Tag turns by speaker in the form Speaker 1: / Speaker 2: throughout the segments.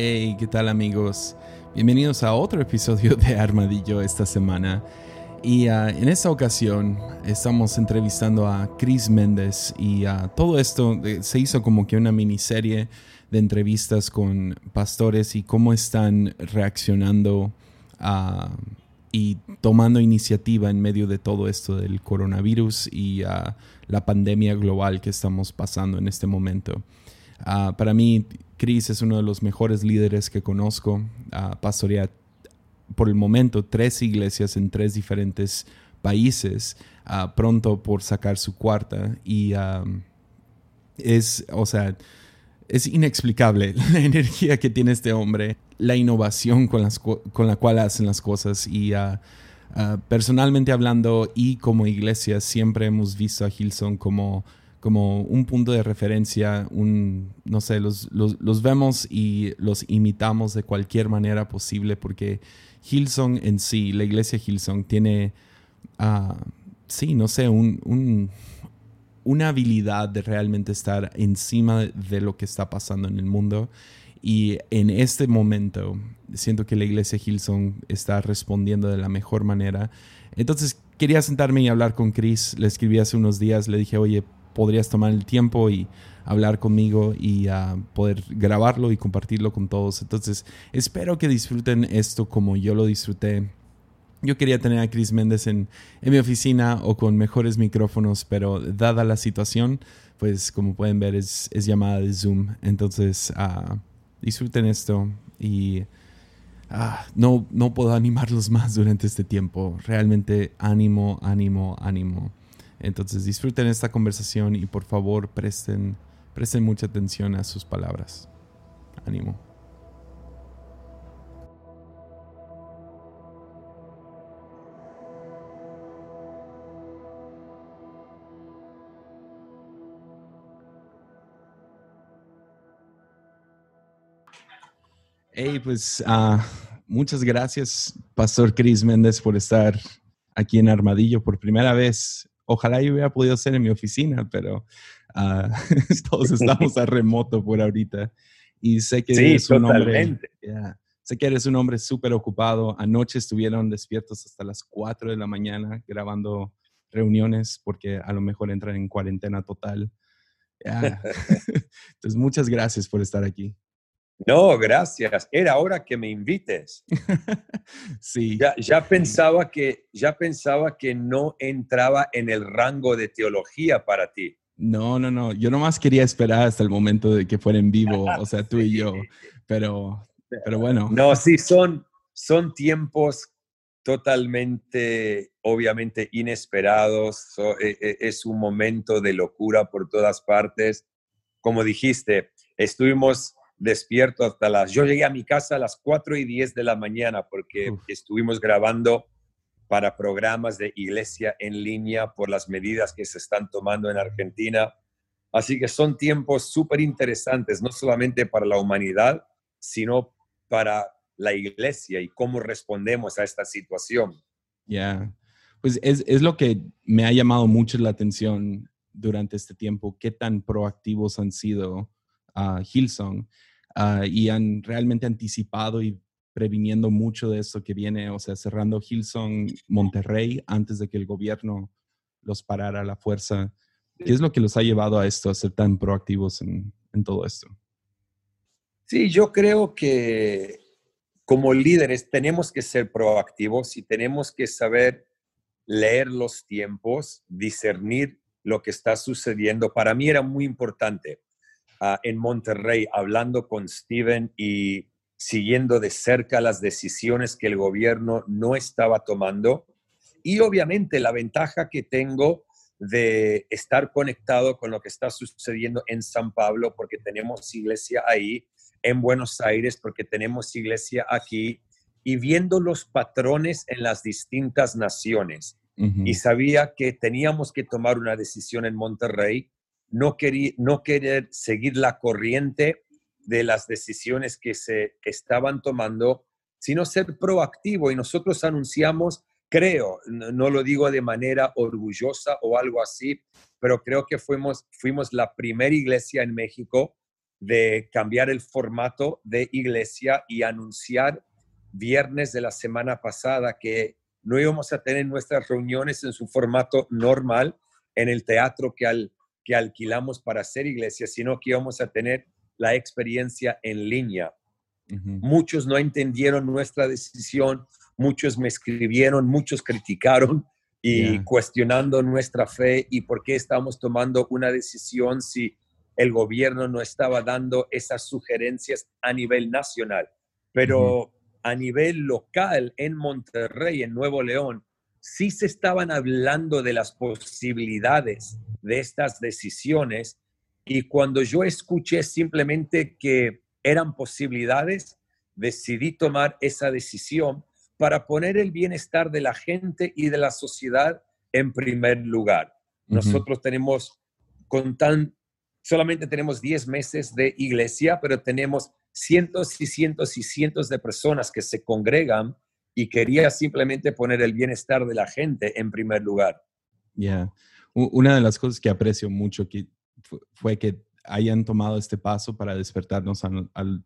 Speaker 1: Hey, ¿qué tal amigos? Bienvenidos a otro episodio de Armadillo esta semana. Y uh, en esta ocasión estamos entrevistando a Chris Méndez y uh, todo esto eh, se hizo como que una miniserie de entrevistas con pastores y cómo están reaccionando uh, y tomando iniciativa en medio de todo esto del coronavirus y la pandemia global que estamos pasando en este momento. Para mí, Chris es uno de los mejores líderes que conozco. pastorea por el momento tres iglesias en tres diferentes países, pronto por sacar su cuarta. Y es, o sea, es inexplicable la energía que tiene este hombre, la innovación con, las, con la cual hacen las cosas y personalmente hablando y como iglesia siempre hemos visto a Hilson como como un punto de referencia, un, no sé, los, los, vemos y los imitamos de cualquier manera posible porque Hillsong en sí, la iglesia Hillsong tiene, uh, sí, no sé, un, una habilidad de realmente estar encima de lo que está pasando en el mundo. Y en este momento siento que la iglesia Hillsong está respondiendo de la mejor manera. Entonces quería sentarme y hablar con Chris. Le escribí hace unos días, le dije, oye, podrías tomar el tiempo y hablar conmigo y uh, poder grabarlo y compartirlo con todos. Entonces, espero que disfruten esto como yo lo disfruté. Yo quería tener a Chris Méndez en, en mi oficina o con mejores micrófonos, pero dada la situación, pues como pueden ver es, es llamada de Zoom. Entonces, uh, disfruten esto y uh, no, no puedo animarlos más durante este tiempo. Realmente ánimo, ánimo, ánimo. Entonces disfruten esta conversación y por favor presten, presten mucha atención a sus palabras. Ánimo. Hey, pues uh, muchas gracias, Pastor Chris Méndez, por estar aquí en Armadillo por primera vez ojalá yo hubiera podido ser en mi oficina, pero uh, todos estamos a remoto por ahorita. Y sé que eres un hombre. sé que eres un hombre súper ocupado. Anoche estuvieron despiertos hasta las 4 de la mañana grabando reuniones porque a lo mejor entran en cuarentena total. Entonces, muchas gracias por estar aquí.
Speaker 2: No, gracias. Era hora que me invites.
Speaker 1: sí.
Speaker 2: Ya, pensaba que, ya pensaba que no entraba en el rango de teología para ti.
Speaker 1: No, no, no. Yo nomás quería esperar hasta el momento de que fuera en vivo, o sea, tú y yo. Pero, pero bueno.
Speaker 2: No, sí, son, son tiempos totalmente, obviamente, inesperados. E, e, es un momento de locura por todas partes. Como dijiste, estuvimos despierto hasta las... Yo llegué a mi casa a las 4 y 10 de la mañana porque estuvimos grabando para programas de iglesia en línea por las medidas que se están tomando en Argentina. Así que son tiempos súper interesantes, no solamente para la humanidad, sino para la iglesia y cómo respondemos a esta situación.
Speaker 1: Ya, pues es, es, lo que me ha llamado mucho la atención durante este tiempo, qué tan proactivos han sido a Hillsong Ah, y han realmente anticipado y previniendo mucho de esto que viene, o sea, cerrando Hilson Monterrey antes de que el gobierno los parara a la fuerza. ¿Qué es lo que los ha llevado a esto, a ser tan proactivos en, en todo esto?
Speaker 2: Sí, yo creo que como líderes tenemos que ser proactivos y tenemos que saber leer los tiempos, discernir lo que está sucediendo. Para mí era muy importante Ah, en Monterrey hablando con Steven y siguiendo de cerca las decisiones que el gobierno no estaba tomando. Y obviamente la ventaja que tengo de estar conectado con lo que está sucediendo en San Pablo, porque tenemos iglesia ahí, en Buenos Aires, porque tenemos iglesia aquí, y viendo los patrones en las distintas naciones. Y sabía que teníamos que tomar una decisión en Monterrey no, querer seguir la corriente de las decisiones que se estaban tomando, sino ser proactivo. Y nosotros anunciamos, creo, no, lo digo de manera orgullosa o algo así, pero creo que fuimos, fuimos la primera iglesia en México de cambiar el formato de iglesia y anunciar viernes de la semana pasada que no íbamos a tener nuestras reuniones en su formato normal en el teatro que, al, que alquilamos para hacer iglesia, sino que íbamos a tener la experiencia en línea. Muchos no entendieron nuestra decisión, muchos me escribieron, muchos criticaron y cuestionando nuestra fe y por qué estamos tomando una decisión si el gobierno no estaba dando esas sugerencias a nivel nacional. Pero a nivel local en Monterrey, en Nuevo León, sí se estaban hablando de las posibilidades de estas decisiones y cuando yo escuché simplemente que eran posibilidades, decidí tomar esa decisión para poner el bienestar de la gente y de la sociedad en primer lugar. Nosotros tenemos, con tan, solamente tenemos 10 meses de iglesia, pero tenemos cientos y cientos y cientos de personas que se congregan y quería simplemente poner el bienestar de la gente en primer lugar.
Speaker 1: Ya, una de las cosas que aprecio mucho que fue que hayan tomado este paso para despertarnos a,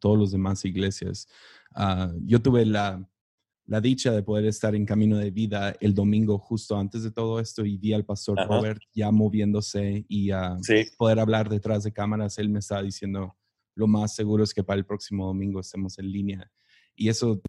Speaker 1: todos los demás iglesias. Ah, yo tuve la, la, dicha de poder estar en camino de vida el domingo justo antes de todo esto y vi al pastor Robert ya moviéndose y uh, poder hablar detrás de cámaras. Él me estaba diciendo, lo más seguro es que para el próximo domingo estemos en línea. Y eso,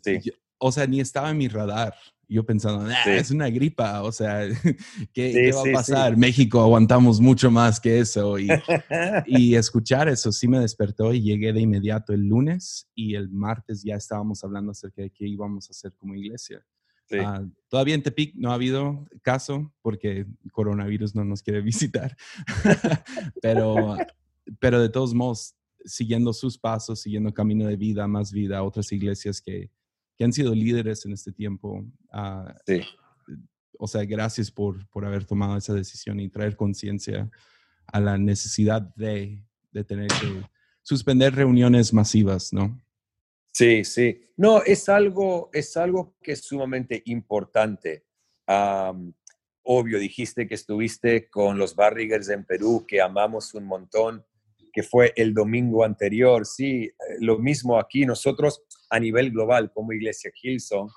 Speaker 1: o sea, ni estaba en mi radar. Yo pensando, es una gripa, o sea, ¿qué, va a pasar? México aguantamos mucho más que eso. Y, y, escuchar eso sí me despertó y llegué de inmediato el lunes y el martes ya estábamos hablando acerca de qué íbamos a hacer como iglesia. Ah, todavía en Tepic no ha habido caso porque coronavirus no nos quiere visitar, pero, pero de todos modos, siguiendo sus pasos, siguiendo camino de vida, más vida, otras iglesias que, que han sido líderes en este tiempo. Ah, sí. O sea, gracias por, por haber tomado esa decisión y traer conciencia a la necesidad de, de tener que suspender reuniones masivas, ¿no?
Speaker 2: Sí, sí. No, es algo, es algo que es sumamente importante. obvio, dijiste que estuviste con los Barrigers en Perú, que amamos un montón que fue el domingo anterior. Sí, eh, lo mismo aquí. Nosotros a nivel global como Iglesia Hilson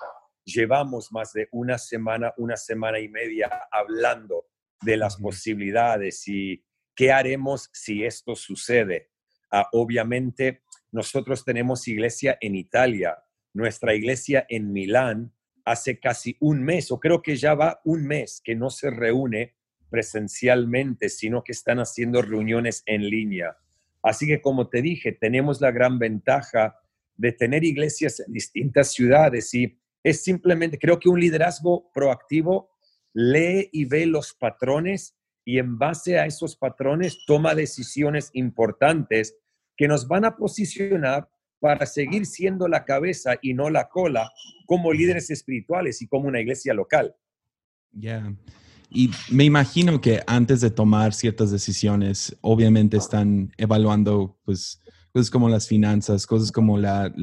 Speaker 2: llevamos más de una semana, una semana y media hablando de las posibilidades y qué haremos si esto sucede. Ah, obviamente, nosotros tenemos iglesia en Italia, nuestra iglesia en Milán hace casi un mes, o creo que ya va un mes que no se reúne presencialmente, sino que están haciendo reuniones en línea. Así que como te dije, tenemos la gran ventaja de tener iglesias en distintas ciudades y es simplemente, creo que un liderazgo proactivo lee y ve los patrones y en base a esos patrones toma decisiones importantes que nos van a posicionar para seguir siendo la cabeza y no la cola como líderes espirituales y como una iglesia local.
Speaker 1: Ya. Y me imagino que antes de tomar ciertas decisiones, obviamente están evaluando pues, cosas como las finanzas, cosas como la,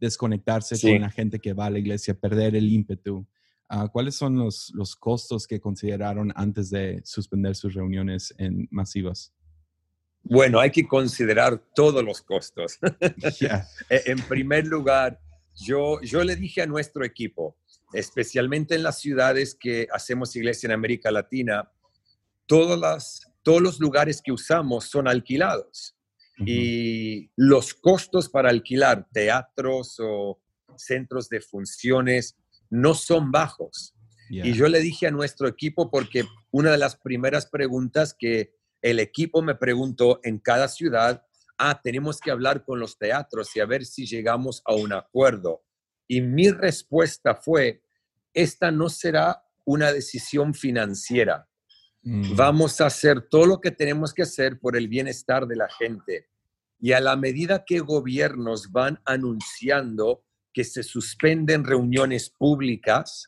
Speaker 1: desconectarse con la gente que va a la iglesia, perder el ímpetu. Ah, ¿Cuáles son los, los costos que consideraron antes de suspender sus reuniones en masivas?
Speaker 2: Bueno, hay que considerar todos los costos. E, en primer lugar, yo, yo le dije a nuestro equipo, especialmente en las ciudades que hacemos iglesia en América Latina, todas las, todos los lugares que usamos son alquilados. Y los costos para alquilar teatros o centros de funciones no son bajos. Y yo le dije a nuestro equipo, porque una de las primeras preguntas que el equipo me preguntó en cada ciudad, ah, tenemos que hablar con los teatros y a ver si llegamos a un acuerdo. Y mi respuesta fue, esta no será una decisión financiera. Mm. Vamos a hacer todo lo que tenemos que hacer por el bienestar de la gente. Y a la medida que gobiernos van anunciando que se suspenden reuniones públicas,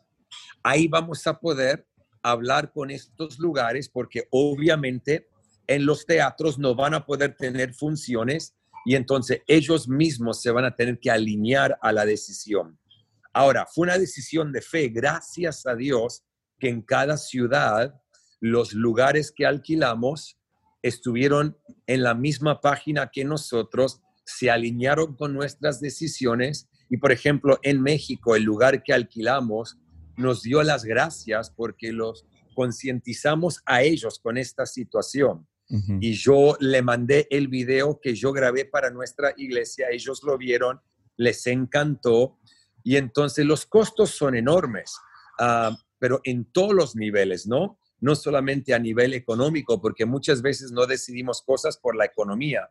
Speaker 2: ahí vamos a poder hablar con estos lugares porque obviamente en los teatros no van a poder tener funciones y entonces ellos mismos se van a tener que alinear a la decisión. Ahora, fue una decisión de fe, gracias a Dios, que en cada ciudad los lugares que alquilamos estuvieron en la misma página que nosotros, se alinearon con nuestras decisiones y, por ejemplo, en México, el lugar que alquilamos nos dio las gracias porque los concientizamos a ellos con esta situación. Y yo le mandé el video que yo grabé para nuestra iglesia, ellos lo vieron, les encantó y entonces los costos son enormes, ah, pero en todos los niveles, ¿no? No solamente a nivel económico, porque muchas veces no decidimos cosas por la economía,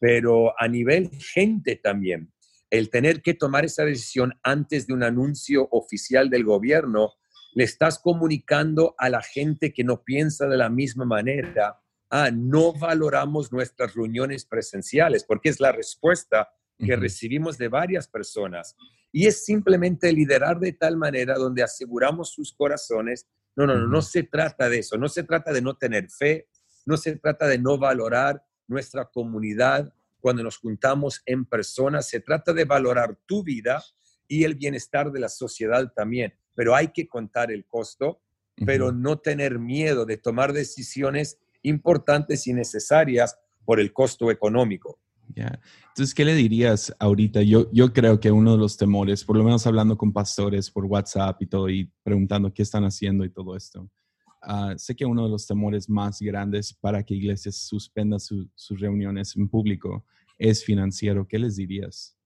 Speaker 2: pero a nivel gente también. El tener que tomar esa decisión antes de un anuncio oficial del gobierno, le estás comunicando a la gente que no piensa de la misma manera ah, no valoramos nuestras reuniones presenciales, porque es la respuesta que recibimos de varias personas. Y es simplemente liderar de tal manera donde aseguramos sus corazones. No, no, no, no se trata de eso, no se trata de no tener fe, no se trata de no valorar nuestra comunidad cuando nos juntamos en persona, se trata de valorar tu vida y el bienestar de la sociedad también, pero hay que contar el costo, pero no tener miedo de tomar decisiones importantes y necesarias por el costo económico.
Speaker 1: Ya. Entonces, ¿qué le dirías ahorita? Yo, yo creo que uno de los temores, por lo menos hablando con pastores por WhatsApp y todo, y preguntando qué están haciendo y todo esto, ah, sé que uno de los temores más grandes para que iglesias suspendan sus reuniones en público es financiero. ¿Qué les dirías?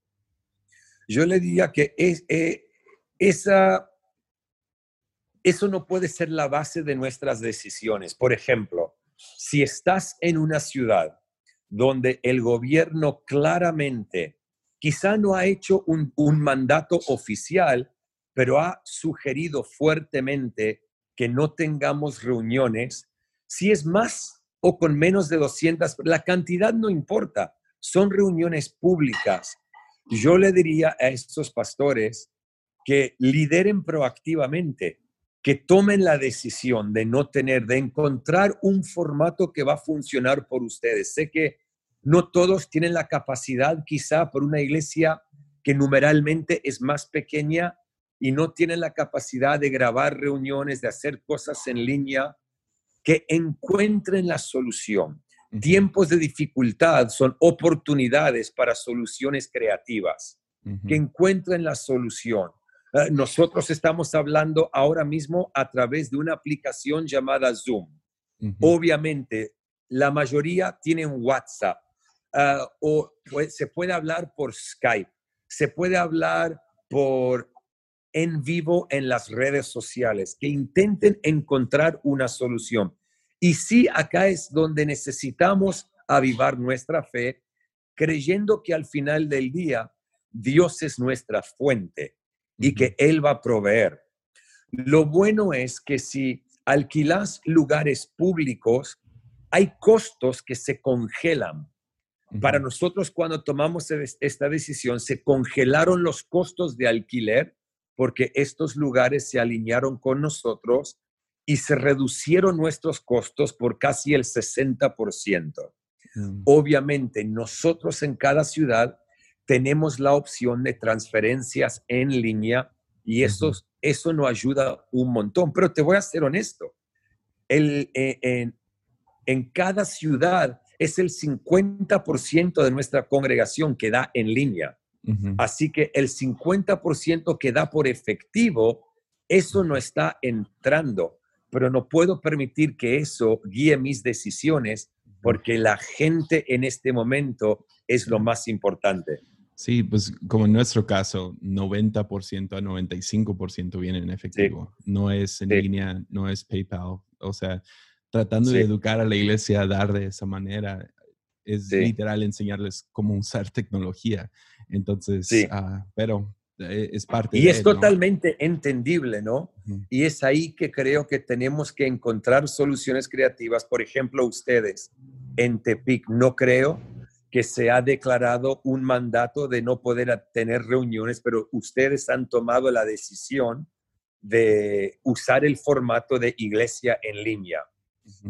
Speaker 2: Yo le diría que es, eh, esa, eso no puede ser la base de nuestras decisiones. Por ejemplo, si estás en una ciudad donde el gobierno claramente quizá no ha hecho un, mandato oficial, pero ha sugerido fuertemente que no tengamos reuniones, si es más o con menos de 200, la cantidad no importa, son reuniones públicas. Yo le diría a estos pastores que lideren proactivamente, que tomen la decisión de no tener, de encontrar un formato que va a funcionar por ustedes. Sé que no todos tienen la capacidad, quizá por una iglesia que numeralmente es más pequeña y no tienen la capacidad de grabar reuniones, de hacer cosas en línea, que encuentren la solución. Tiempos de dificultad son oportunidades para soluciones creativas, que encuentren la solución. Eh, nosotros estamos hablando ahora mismo a través de una aplicación llamada Zoom. Obviamente, la mayoría tienen WhatsApp eh, o se puede hablar por Skype, se puede hablar por en vivo en las redes sociales, que intenten encontrar una solución. Y sí, acá es donde necesitamos avivar nuestra fe, creyendo que al final del día Dios es nuestra fuente y que Él va a proveer. Lo bueno es que si alquilas lugares públicos, hay costos que se congelan. Para nosotros, cuando tomamos esta decisión, se congelaron los costos de alquiler porque estos lugares se alinearon con nosotros y se reducieron nuestros costos por casi el 60%. Mm. Obviamente, nosotros en cada ciudad tenemos la opción de transferencias en línea y eso, eso nos ayuda un montón. Pero te voy a ser honesto, el, eh, en, cada ciudad es el 50% de nuestra congregación que da en línea. Así que el 50% que da por efectivo, eso no está entrando, pero no puedo permitir que eso guíe mis decisiones porque la gente en este momento es lo más importante.
Speaker 1: Sí, pues como en nuestro caso, 90% a 95% viene en efectivo. No es en línea, no es PayPal. O sea, tratando de educar a la iglesia a dar de esa manera, es literal enseñarles cómo usar tecnología. Entonces, uh, pero eh, es parte
Speaker 2: y es totalmente entendible, ¿no? Y es ahí que creo que tenemos que encontrar soluciones creativas. Por ejemplo, ustedes en Tepic, no creo que se ha declarado un mandato de no poder tener reuniones, pero ustedes han tomado la decisión de usar el formato de iglesia en línea.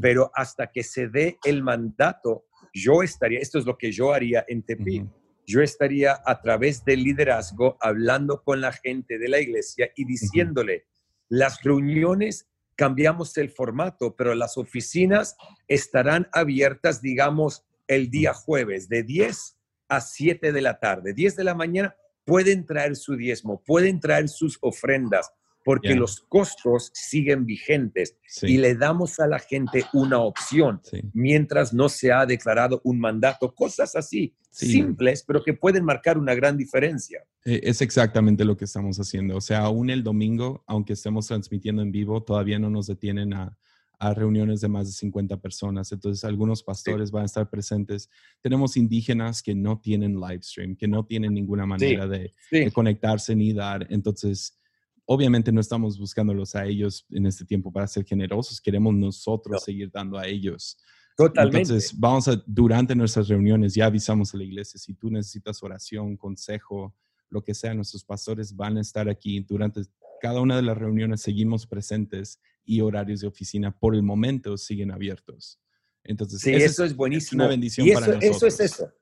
Speaker 2: Pero hasta que se dé el mandato, yo estaría, esto es lo que yo haría en Tepic, yo estaría a través del liderazgo hablando con la gente de la iglesia y diciéndole, las reuniones cambiamos el formato, pero las oficinas estarán abiertas, digamos, el día jueves de 10 a 7 de la tarde. 10 de la mañana pueden traer su diezmo, pueden traer sus ofrendas, porque los costos siguen vigentes y le damos a la gente una opción mientras no se ha declarado un mandato. Cosas así, simples, pero que pueden marcar una gran diferencia.
Speaker 1: E, es exactamente lo que estamos haciendo. O sea, aún el domingo, aunque estemos transmitiendo en vivo, todavía no nos detienen a, reuniones de más de 50 personas. Entonces, algunos pastores van a estar presentes. Tenemos indígenas que no tienen live stream, que no tienen ninguna manera de, de, conectarse ni dar. Entonces, obviamente no estamos buscándolos a ellos en este tiempo para ser generosos, queremos nosotros seguir dando a ellos.
Speaker 2: Totalmente.
Speaker 1: Entonces, vamos a, durante nuestras reuniones, ya avisamos a la iglesia, si tú necesitas oración, consejo, lo que sea, nuestros pastores van a estar aquí durante cada una de las reuniones, seguimos presentes y horarios de oficina por el momento siguen abiertos. Entonces,
Speaker 2: sí, eso es, buenísimo.
Speaker 1: una bendición para nosotros.
Speaker 2: Eso es eso.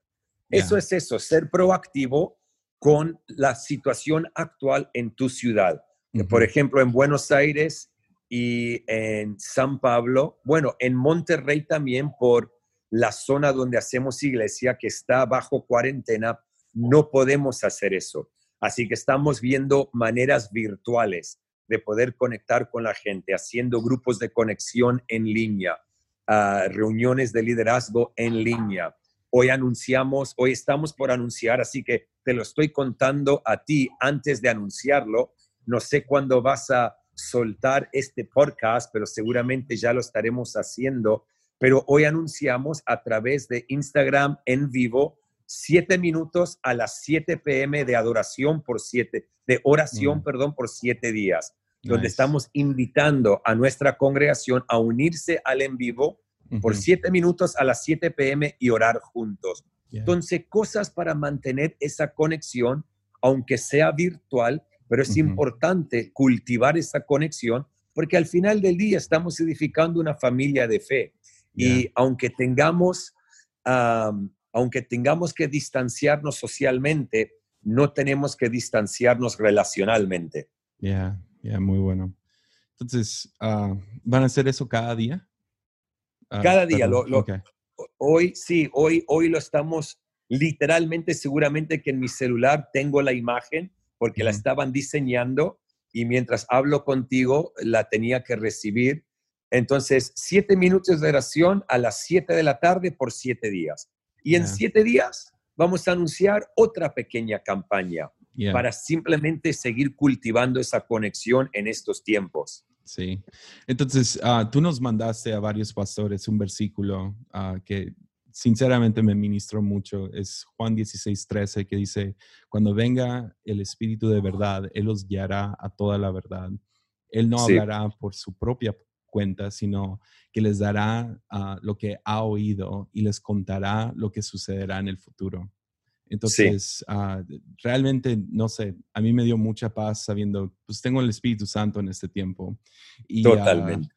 Speaker 2: Eso es eso, ser proactivo con la situación actual en tu ciudad. Por ejemplo, en Buenos Aires y en San Pablo, bueno, en Monterrey también por la zona donde hacemos iglesia que está bajo cuarentena, no podemos hacer eso. Así que estamos viendo maneras virtuales de poder conectar con la gente, haciendo grupos de conexión en línea, ah, reuniones de liderazgo en línea. Hoy anunciamos, hoy estamos por anunciar, así que te lo estoy contando a ti antes de anunciarlo, no sé cuándo vas a soltar este podcast, pero seguramente ya lo estaremos haciendo. Pero hoy anunciamos a través de Instagram en vivo siete minutos a las 7 pm de adoración por siete, de oración, mm. perdón, por siete días, donde estamos invitando a nuestra congregación a unirse al en vivo por siete minutos a las 7 pm y orar juntos. Entonces, cosas para mantener esa conexión, aunque sea virtual, pero es importante cultivar esa conexión porque al final del día estamos edificando una familia de fe. Y aunque tengamos, aunque tengamos que distanciarnos socialmente, no tenemos que distanciarnos relacionalmente.
Speaker 1: Ya, ya, muy bueno. Entonces, ah, ¿van a hacer eso cada día?
Speaker 2: Ah, cada día. Lo, Hoy sí, hoy, hoy lo estamos literalmente, seguramente que en mi celular tengo la imagen porque la estaban diseñando y mientras hablo contigo la tenía que recibir. Entonces, siete minutos de oración a las siete de la tarde por siete días. Y en siete días vamos a anunciar otra pequeña campaña para simplemente seguir cultivando esa conexión en estos tiempos.
Speaker 1: Sí. Entonces, ah, tú nos mandaste a varios pastores un versículo uh, que sinceramente me ministró mucho. Es Juan 16, 13 que dice, cuando venga el Espíritu de verdad, Él los guiará a toda la verdad. Él no hablará por su propia cuenta, sino que les dará ah, lo que ha oído y les contará lo que sucederá en el futuro. Entonces, ah, realmente, no sé, a mí me dio mucha paz sabiendo, pues tengo el Espíritu Santo en este tiempo. Y,
Speaker 2: ah, Totalmente.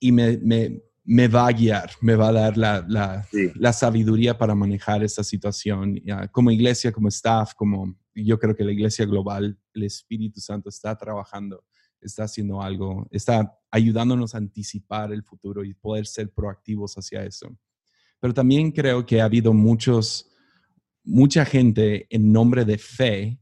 Speaker 1: y me, me, me va a guiar, me va a dar la, la, sabiduría para manejar esta situación. Como iglesia, como staff, como yo creo que la iglesia global, el Espíritu Santo está trabajando, está haciendo algo, está ayudándonos a anticipar el futuro y poder ser proactivos hacia eso. Pero también creo que ha habido muchos, mucha gente en nombre de fe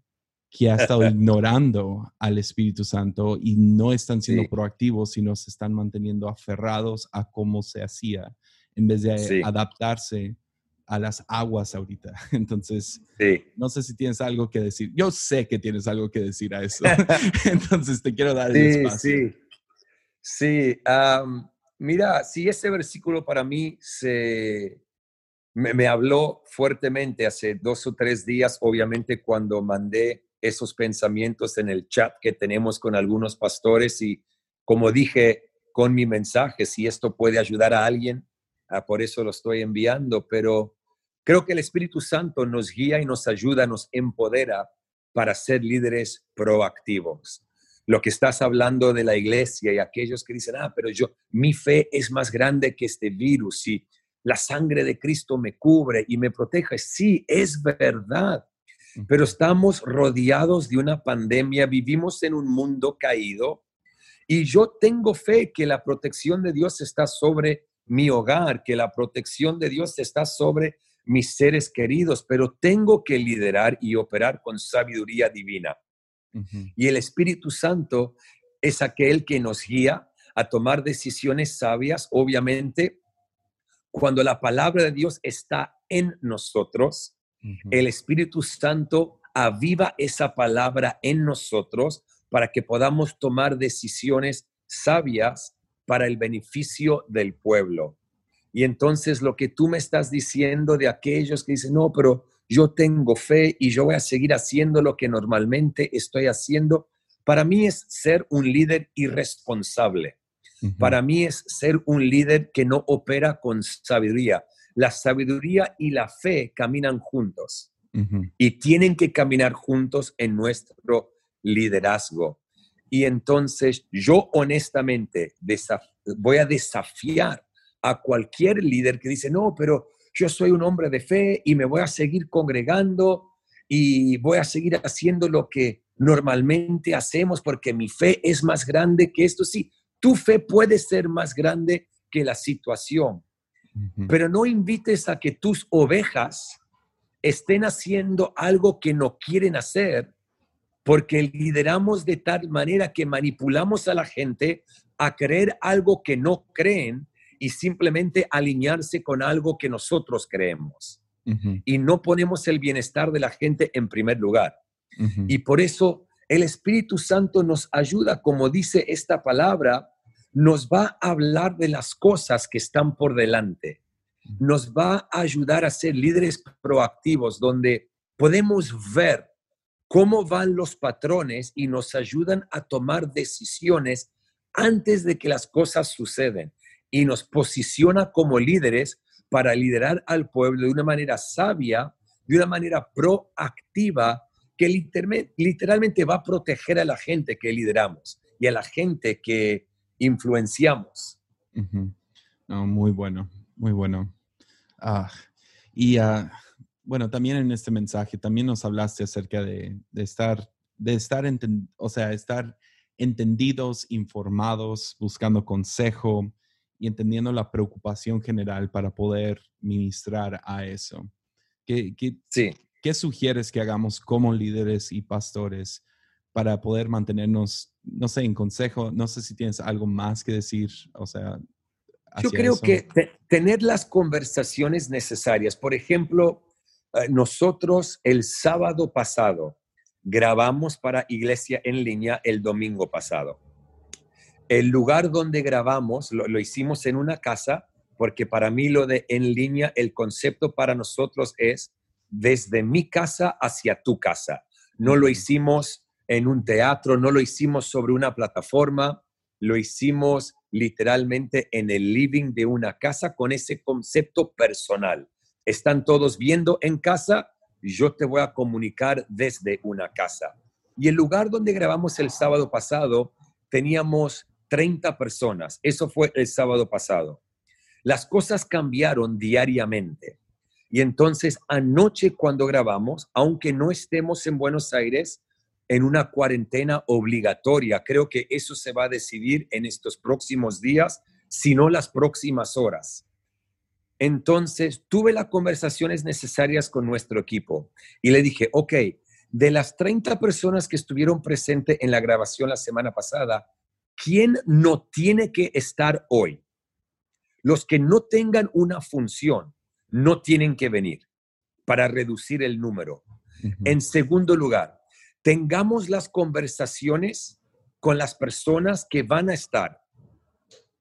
Speaker 1: que ha estado ignorando al Espíritu Santo y no están siendo proactivos, sino se están manteniendo aferrados a cómo se hacía en vez de adaptarse a las aguas ahorita. Entonces, no sé si tienes algo que decir. Yo sé que tienes algo que decir a eso. Entonces, te quiero dar el espacio.
Speaker 2: Sí, sí. mira, si ese versículo para mí se, me, habló fuertemente hace dos o tres días, obviamente cuando mandé esos pensamientos en el chat que tenemos con algunos pastores y como dije con mi mensaje, si esto puede ayudar a alguien, ah, por eso lo estoy enviando, pero creo que el Espíritu Santo nos guía y nos ayuda, nos empodera para ser líderes proactivos. Lo que estás hablando de la iglesia y aquellos que dicen, ah, pero yo, mi fe es más grande que este virus y la sangre de Cristo me cubre y me protege. Sí, es verdad pero estamos rodeados de una pandemia, vivimos en un mundo caído Y yo tengo fe que la protección de Dios está sobre mi hogar, que la protección de Dios está sobre mis seres queridos, pero tengo que liderar y operar con sabiduría divina. Y el Espíritu Santo es aquel que nos guía a tomar decisiones sabias, obviamente, cuando la palabra de Dios está en nosotros, el Espíritu Santo aviva esa palabra en nosotros para que podamos tomar decisiones sabias para el beneficio del pueblo. Y entonces lo que tú me estás diciendo de aquellos que dicen, no, pero yo tengo fe y yo voy a seguir haciendo lo que normalmente estoy haciendo, para mí es ser un líder irresponsable. Para mí es ser un líder que no opera con sabiduría. La sabiduría y la fe caminan juntos y tienen que caminar juntos en nuestro liderazgo. Y entonces yo honestamente voy a desafiar a cualquier líder que dice, no, pero yo soy un hombre de fe y me voy a seguir congregando y voy a seguir haciendo lo que normalmente hacemos porque mi fe es más grande que esto. Sí, tu fe puede ser más grande que la situación, pero no invites a que tus ovejas estén haciendo algo que no quieren hacer porque lideramos de tal manera que manipulamos a la gente a creer algo que no creen y simplemente alinearse con algo que nosotros creemos. Y no ponemos el bienestar de la gente en primer lugar. Y por eso el Espíritu Santo nos ayuda, como dice esta palabra, nos va a hablar de las cosas que están por delante. Nos va a ayudar a ser líderes proactivos, donde podemos ver cómo van los patrones y nos ayudan a tomar decisiones antes de que las cosas suceden y nos posiciona como líderes para liderar al pueblo de una manera sabia, de una manera proactiva, que literalmente va a proteger a la gente que lideramos y a la gente que influenciamos.
Speaker 1: muy bueno, muy bueno. Ah, y uh, bueno, también en este mensaje, también nos hablaste acerca de, estar, de estar, o sea, estar entendidos, informados, buscando consejo y entendiendo la preocupación general para poder ministrar a eso. ¿Qué,
Speaker 2: sí.
Speaker 1: ¿Qué sugieres que hagamos como líderes y pastores para poder mantenernos, no sé, en consejo? No sé si tienes algo más que decir, o sea.
Speaker 2: Yo creo que tener las conversaciones necesarias. Por ejemplo, eh, nosotros el sábado pasado grabamos para Iglesia en línea el domingo pasado. El lugar donde grabamos lo, hicimos en una casa porque para mí lo de en línea, el concepto para nosotros es desde mi casa hacia tu casa. No lo hicimos en un teatro, no lo hicimos sobre una plataforma, lo hicimos literalmente en el living de una casa con ese concepto personal están todos viendo en casa, yo te voy a comunicar desde una casa. Y el lugar donde grabamos el sábado pasado, teníamos 30 personas. Eso fue el sábado pasado. Las cosas cambiaron diariamente. Y entonces anoche cuando grabamos, aunque no estemos en Buenos Aires, en una cuarentena obligatoria, creo que eso se va a decidir en estos próximos días, si no las próximas horas. Entonces tuve las conversaciones necesarias con nuestro equipo y le dije, ok, de las 30 personas que estuvieron presentes en la grabación la semana pasada, ¿quién no tiene que estar hoy? Los que no tengan una función no tienen que venir para reducir el número. En segundo lugar, tengamos las conversaciones con las personas que van a estar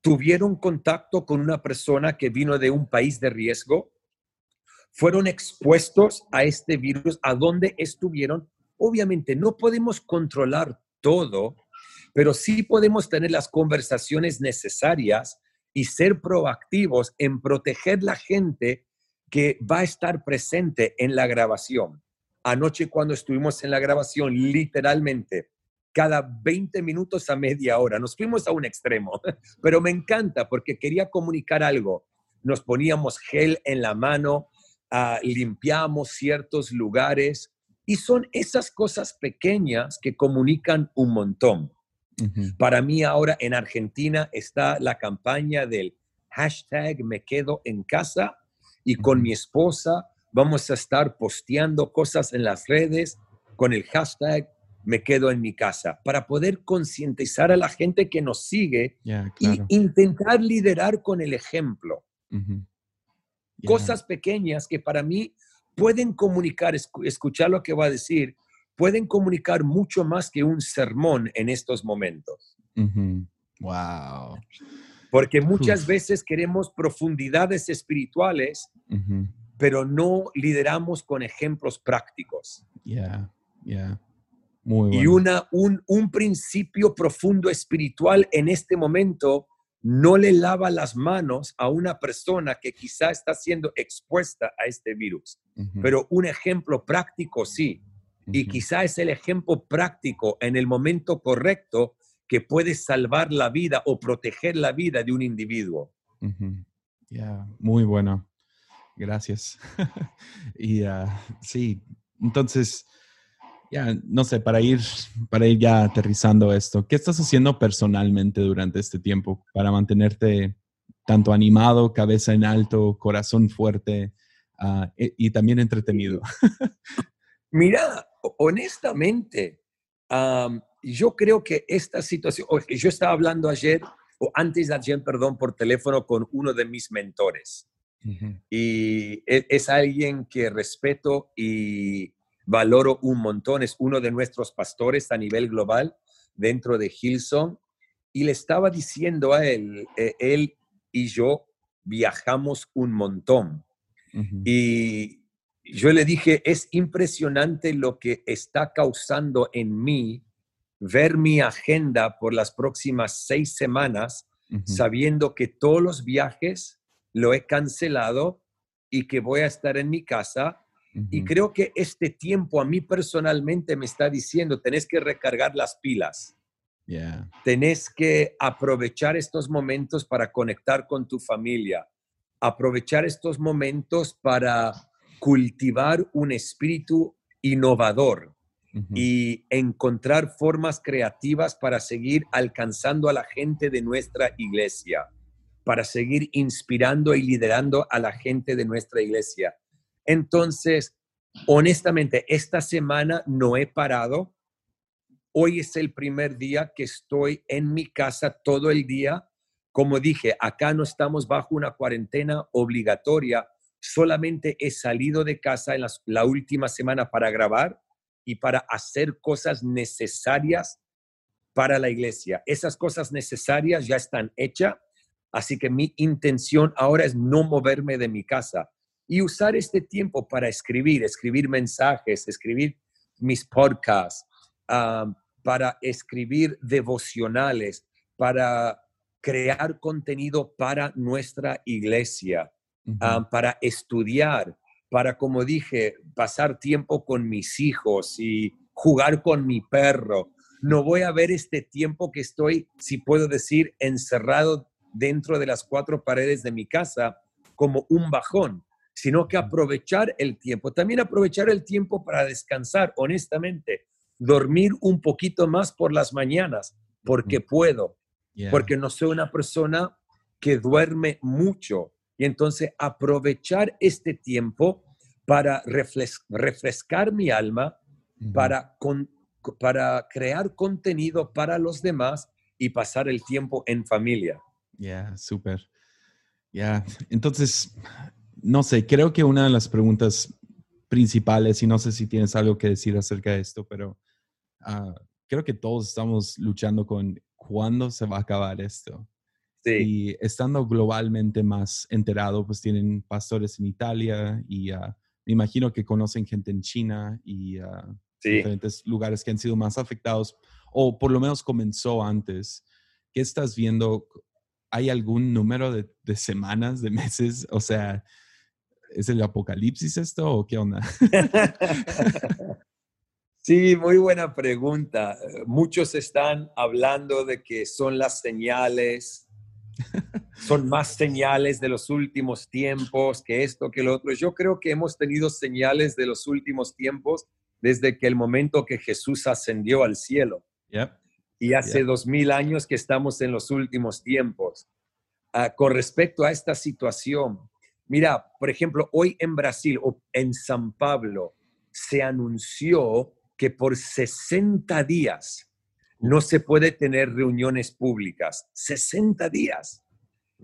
Speaker 2: tuvieron contacto con una persona que vino de un país de riesgo, fueron expuestos a este virus, a donde estuvieron. Obviamente no podemos controlar todo, pero sí podemos tener las conversaciones necesarias y ser proactivos en proteger la gente que va a estar presente en la grabación. Anoche cuando estuvimos en la grabación, literalmente cada 20 minutos a media hora. Nos fuimos a un extremo, pero me encanta porque quería comunicar algo. Nos poníamos gel en la mano, uh, limpiamos ciertos lugares y son esas cosas pequeñas que comunican un montón. Para mí ahora en Argentina está la campaña del hashtag me quedo en casa y con mi esposa vamos a estar posteando cosas en las redes con el hashtag me quedo en mi casa para poder concientizar a la gente que nos sigue y intentar liderar con el ejemplo. Cosas pequeñas que para mí pueden comunicar, escuchar lo que va a decir, pueden comunicar mucho más que un sermón en estos momentos.
Speaker 1: Wow.
Speaker 2: Porque muchas veces queremos profundidades espirituales, pero no lideramos con ejemplos prácticos.
Speaker 1: Yeah, yeah.
Speaker 2: Muy Y una, un, un principio profundo espiritual en este momento no le lava las manos a una persona que quizá está siendo expuesta a este virus. Pero un ejemplo práctico sí. Y quizá es el ejemplo práctico en el momento correcto que puede salvar la vida o proteger la vida de un individuo.
Speaker 1: Ya, muy bueno. Gracias. y ah, sí, entonces, ya, no sé, para ir, para ir ya aterrizando esto, ¿qué estás haciendo personalmente durante este tiempo para mantenerte tanto animado, cabeza en alto, corazón fuerte ah, e, y también entretenido?
Speaker 2: Mira, honestamente, yo creo que esta situación, yo estaba hablando ayer, o antes de ayer, perdón, por teléfono con uno de mis mentores. Y e, es, alguien que respeto y valoro un montón. Es uno de nuestros pastores a nivel global dentro de Hilson. Y le estaba diciendo a él, eh, él y yo viajamos un montón. Y yo le dije, es impresionante lo que está causando en mí ver mi agenda por las próximas seis semanas, sabiendo que todos los viajes lo he cancelado y que voy a estar en mi casa. Y creo que este tiempo a mí personalmente me está diciendo, tenés que recargar las pilas. Tenés que aprovechar estos momentos para conectar con tu familia, aprovechar estos momentos para cultivar un espíritu innovador y encontrar formas creativas para seguir alcanzando a la gente de nuestra iglesia, para seguir inspirando y liderando a la gente de nuestra iglesia. Entonces, honestamente, esta semana no he parado. Hoy es el primer día que estoy en mi casa todo el día. Como dije, acá no estamos bajo una cuarentena obligatoria, solamente he salido de casa en la última semana para grabar y para hacer cosas necesarias para la iglesia. Esas cosas necesarias ya están hechas, así que mi intención ahora es no moverme de mi casa y usar este tiempo para escribir, escribir mensajes, escribir mis podcasts, ah, para escribir devocionales, para crear contenido para nuestra iglesia. Ah, para estudiar, para, como dije, pasar tiempo con mis hijos y jugar con mi perro. No voy a ver este tiempo que estoy, si puedo decir, encerrado dentro de las cuatro paredes de mi casa como un bajón, sino que aprovechar el tiempo. También aprovechar el tiempo para descansar, honestamente. Dormir un poquito más por las mañanas, porque puedo, porque no soy una persona que duerme mucho y entonces aprovechar este tiempo para refrescar mi alma, para, para crear contenido para los demás y pasar el tiempo en familia.
Speaker 1: Ya, súper. Ya, entonces, no sé, creo que una de las preguntas principales, y no sé si tienes algo que decir acerca de esto, pero ah, creo que todos estamos luchando con cuándo se va a acabar esto. Y estando globalmente más enterado, pues tienen pastores en Italia y ah, me imagino que conocen gente en China y uh, diferentes lugares que han sido más afectados o por lo menos comenzó antes. ¿Qué estás viendo? ¿Hay algún número de, de semanas, de meses? O sea, ¿es el apocalipsis esto o qué onda?
Speaker 2: Sí, muy buena pregunta. Muchos están hablando de que son las señales son más señales de los últimos tiempos que esto, que lo otro. Yo creo que hemos tenido señales de los últimos tiempos desde que el momento que Jesús ascendió al cielo. y hace dos mil años que estamos en los últimos tiempos. Ah, con respecto a esta situación, mira, por ejemplo, hoy en Brasil o en San Pablo se anunció que por 60 días no se puede tener reuniones públicas. 60 días.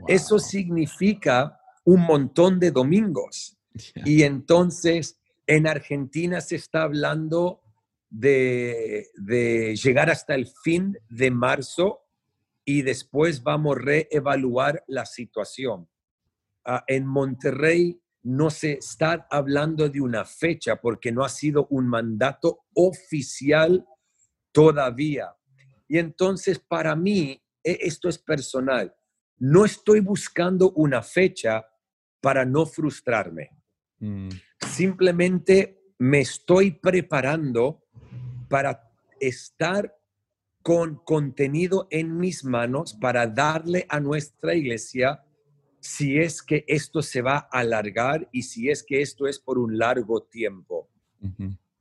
Speaker 2: Eso significa un montón de domingos. Y entonces en Argentina se está hablando de, llegar hasta el fin de marzo y después vamos a reevaluar la situación. Ah, en Monterrey no se está hablando de una fecha porque no ha sido un mandato oficial todavía. Y entonces para mí, e, esto es personal, no estoy buscando una fecha para no frustrarme. Mm. Simplemente me estoy preparando para estar con contenido en mis manos para darle a nuestra iglesia si es que esto se va a alargar y si es que esto es por un largo tiempo.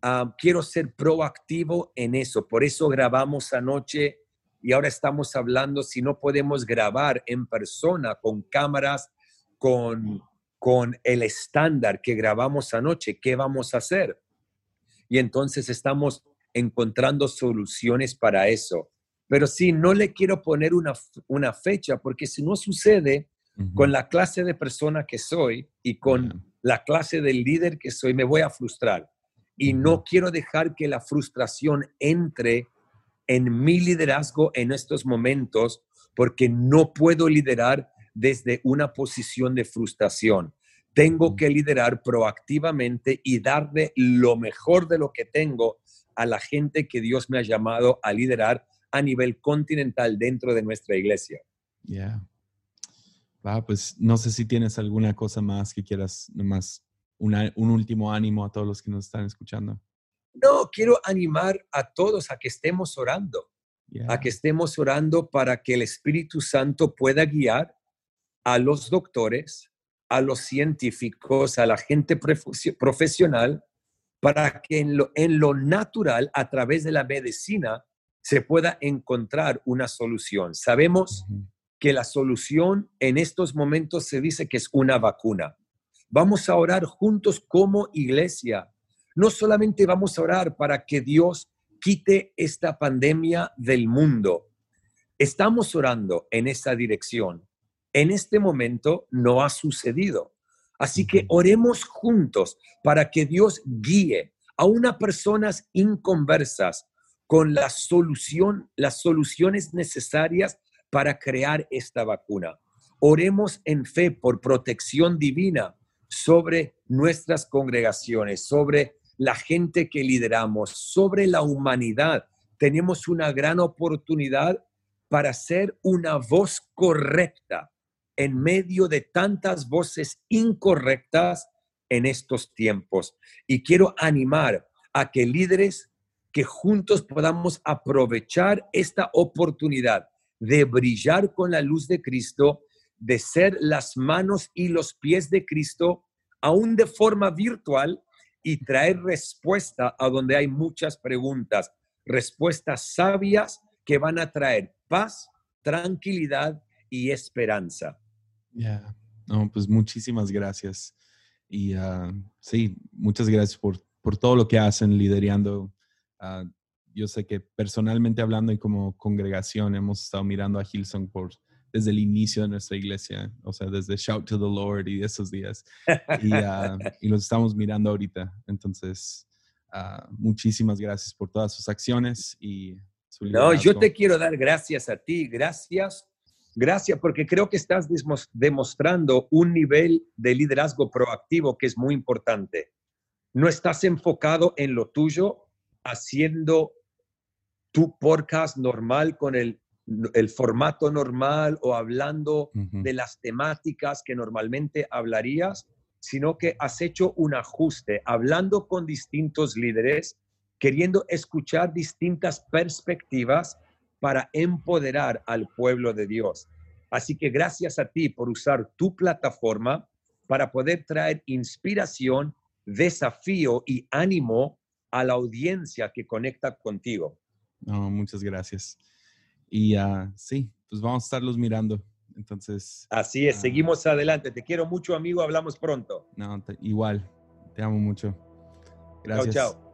Speaker 2: Ah, quiero ser proactivo en eso, por eso grabamos anoche y ahora estamos hablando si no podemos grabar en persona con cámaras, con, con el estándar que grabamos anoche, ¿qué vamos a hacer? Y entonces estamos encontrando soluciones para eso. Pero sí, no le quiero poner una, una fecha porque si no sucede, con la clase de persona que soy y con la clase de líder que soy, me voy a frustrar. Y no quiero dejar que la frustración entre en mi liderazgo en estos momentos porque no puedo liderar desde una posición de frustración. Tengo que liderar proactivamente y darle lo mejor de lo que tengo a la gente que Dios me ha llamado a liderar a nivel continental dentro de nuestra iglesia.
Speaker 1: Yeah. Va, pues no sé si tienes alguna cosa más que quieras, nomás un último ánimo a todos los que nos están escuchando.
Speaker 2: No, quiero animar a todos a que estemos orando, a que estemos orando para que el Espíritu Santo pueda guiar a los doctores, a los científicos, a la gente profesional, para que en lo, en lo natural, a través de la medicina, se pueda encontrar una solución. Sabemos que la solución en estos momentos se dice que es una vacuna. Vamos a orar juntos como iglesia. No solamente vamos a orar para que Dios quite esta pandemia del mundo. Estamos orando en esa dirección. En este momento no ha sucedido. Así que oremos juntos para que Dios guíe a unas personas inconversas con la solución, las soluciones necesarias para crear esta vacuna. Oremos en fe por protección divina sobre nuestras congregaciones, sobre la gente que lideramos, sobre la humanidad. Tenemos una gran oportunidad para ser una voz correcta en medio de tantas voces incorrectas en estos tiempos. Y quiero animar a que líderes que juntos podamos aprovechar esta oportunidad de brillar con la luz de Cristo, de ser las manos y los pies de Cristo, aún de forma virtual, y traer respuesta a donde hay muchas preguntas, respuestas sabias que van a traer paz, tranquilidad y esperanza.
Speaker 1: Ya, no, pues muchísimas gracias. Y ah, sí, muchas gracias por, por, todo lo que hacen liderando uh, yo sé que personalmente hablando y como congregación hemos estado mirando a Hillsong por, desde el inicio de nuestra iglesia, o sea, desde Shout to the Lord y esos días. Y, uh, y los estamos mirando ahorita. Entonces, uh, muchísimas gracias por todas sus acciones y
Speaker 2: su No, yo te quiero dar gracias a ti. Gracias. Gracias porque creo que estás demostrando un nivel de liderazgo proactivo que es muy importante. No estás enfocado en lo tuyo, haciendo tu podcast normal con el, el formato normal o hablando de las temáticas que normalmente hablarías, sino que has hecho un ajuste, hablando con distintos líderes, queriendo escuchar distintas perspectivas para empoderar al pueblo de Dios. Así que gracias a ti por usar tu plataforma para poder traer inspiración, desafío y ánimo a la audiencia que conecta contigo.
Speaker 1: No, muchas gracias. Y uh, sí, pues vamos a estarlos mirando. Entonces.
Speaker 2: Así es, seguimos adelante. Te quiero mucho, amigo. Hablamos pronto.
Speaker 1: No, igual. Te amo mucho. Gracias. Chao, chao.